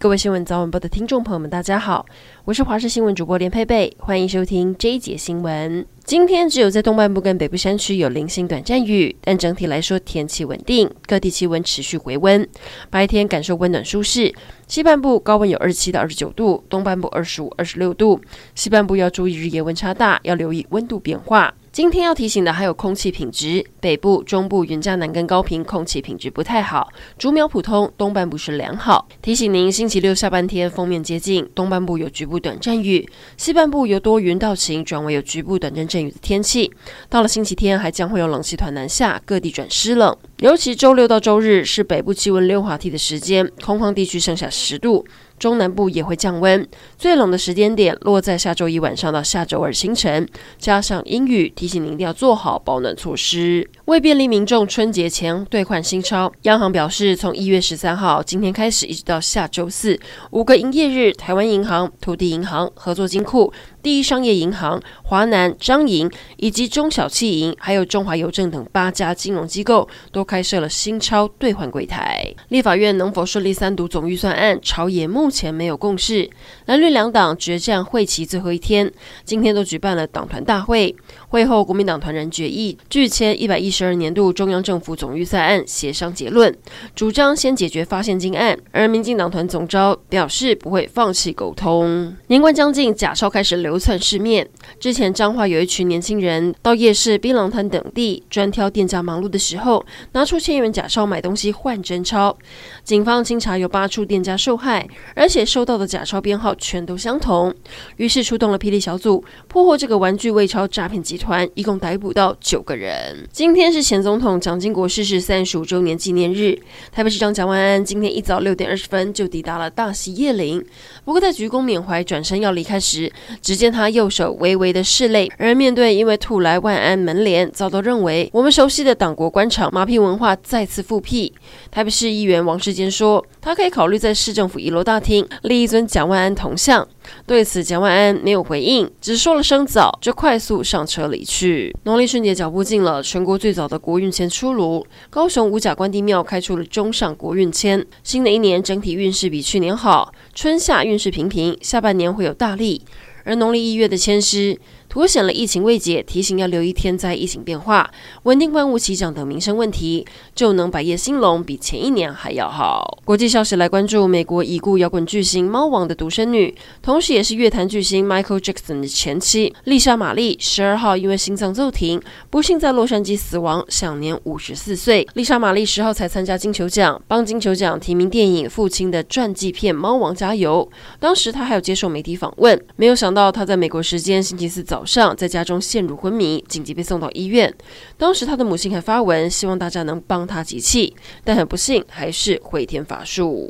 各位新闻早晚报的听众朋友们，大家好，我是华视新闻主播连佩佩，欢迎收听这一节新闻。今天只有在东半部跟北部山区有零星短暂雨，但整体来说天气稳定，各地气温持续回温，白天感受温暖舒适。西半部高温有二十七到二十九度，东半部二十五、二十六度，西半部要注意日夜温差大，要留意温度变化。今天要提醒的还有空气品质，北部、中部、云嘉南跟高屏空气品质不太好，竹苗普通，东半部是良好。提醒您，星期六下半天锋面接近，东半部有局部短暂雨，西半部由多云到晴转为有局部短暂阵雨的天气。到了星期天，还将会有冷气团南下，各地转湿冷。尤其周六到周日是北部气温溜滑梯的时间，空旷地区剩下十度。中南部也会降温，最冷的时间点落在下周一晚上到下周二清晨，加上阴雨，提醒您一定要做好保暖措施。为便利民众春节前兑换新钞，央行表示，从一月十三号今天开始，一直到下周四五个营业日，台湾银行、土地银行、合作金库。第一商业银行、华南、张银以及中小企银，还有中华邮政等八家金融机构都开设了新钞兑换柜台。立法院能否顺利三读总预算案，朝野目前没有共识。蓝绿两党决战会期最后一天，今天都举办了党团大会。会后，国民党团人决议拒签一百一十十二年度中央政府总预算案协商结论，主张先解决发现金案。而民进党团总召表示不会放弃沟通。年关将近，假钞开始流窜市面。之前彰化有一群年轻人到夜市、槟榔摊等地专挑店家忙碌的时候，拿出千元假钞买东西换真钞。警方清查有八处店家受害，而且收到的假钞编号全都相同，于是出动了霹雳小组，破获这个玩具伪钞诈骗集团，一共逮捕到九个人。今天是前总统蒋经国逝世三十五周年纪念日，台北市长蒋万安今天一早六点二十分就抵达了大溪叶林，不过在鞠躬缅怀、转身要离开时，只见他右手微微的拭泪。而面对因为吐来万安门帘，遭到认为我们熟悉的党国官场马屁文化再次复辟，台北市议员王世坚说，他可以考虑在市政府一楼大厅立一尊蒋万安铜像。对此，蒋万安没有回应，只说了声早，就快速上车离去。农历春节脚步近了，全国最早的国运签出炉，高雄五甲关帝庙开出了中上国运签。新的一年整体运势比去年好，春夏运势平平，下半年会有大利。而农历一月的签诗，凸显了疫情未解，提醒要留意天灾疫情变化，稳定万物齐涨等民生问题，就能百业兴隆，比前一年还要好。国际消息来关注，美国已故摇滚巨星猫王的独生女，同时也是乐坛巨星 Michael Jackson 的前妻丽莎玛丽，十二号因为心脏骤停，不幸在洛杉矶死亡，享年五十四岁。丽莎玛丽十号才参加金球奖，帮金球奖提名电影《父亲》的传记片《猫王》加油。当时她还有接受媒体访问，没有想到她在美国时间星期四早。早上在家中陷入昏迷，紧急被送到医院。当时他的母亲还发文，希望大家能帮他集气，但很不幸，还是回天乏术。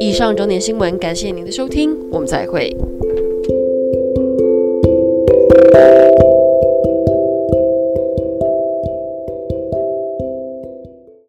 以上整点新闻，感谢您的收听，我们再会。